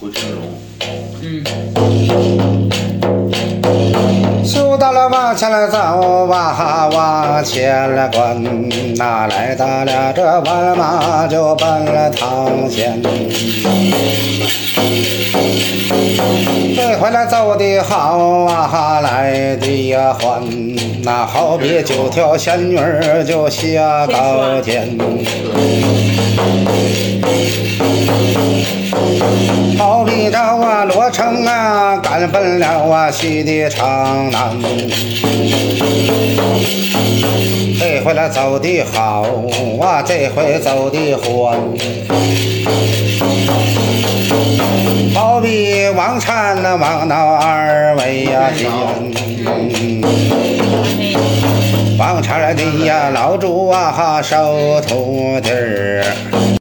回成龙。嗯，修到了往前了走啊，往前了滚，哪来到了这万马就奔了堂前。这回来走的好啊，来的呀欢，那好比九条仙女儿就下高天。好比着啊，罗成啊，赶奔了啊西的长南。这回来走的好啊，这回走的欢。好比王禅那王那二位呀见，王禅的呀老主啊收徒弟儿。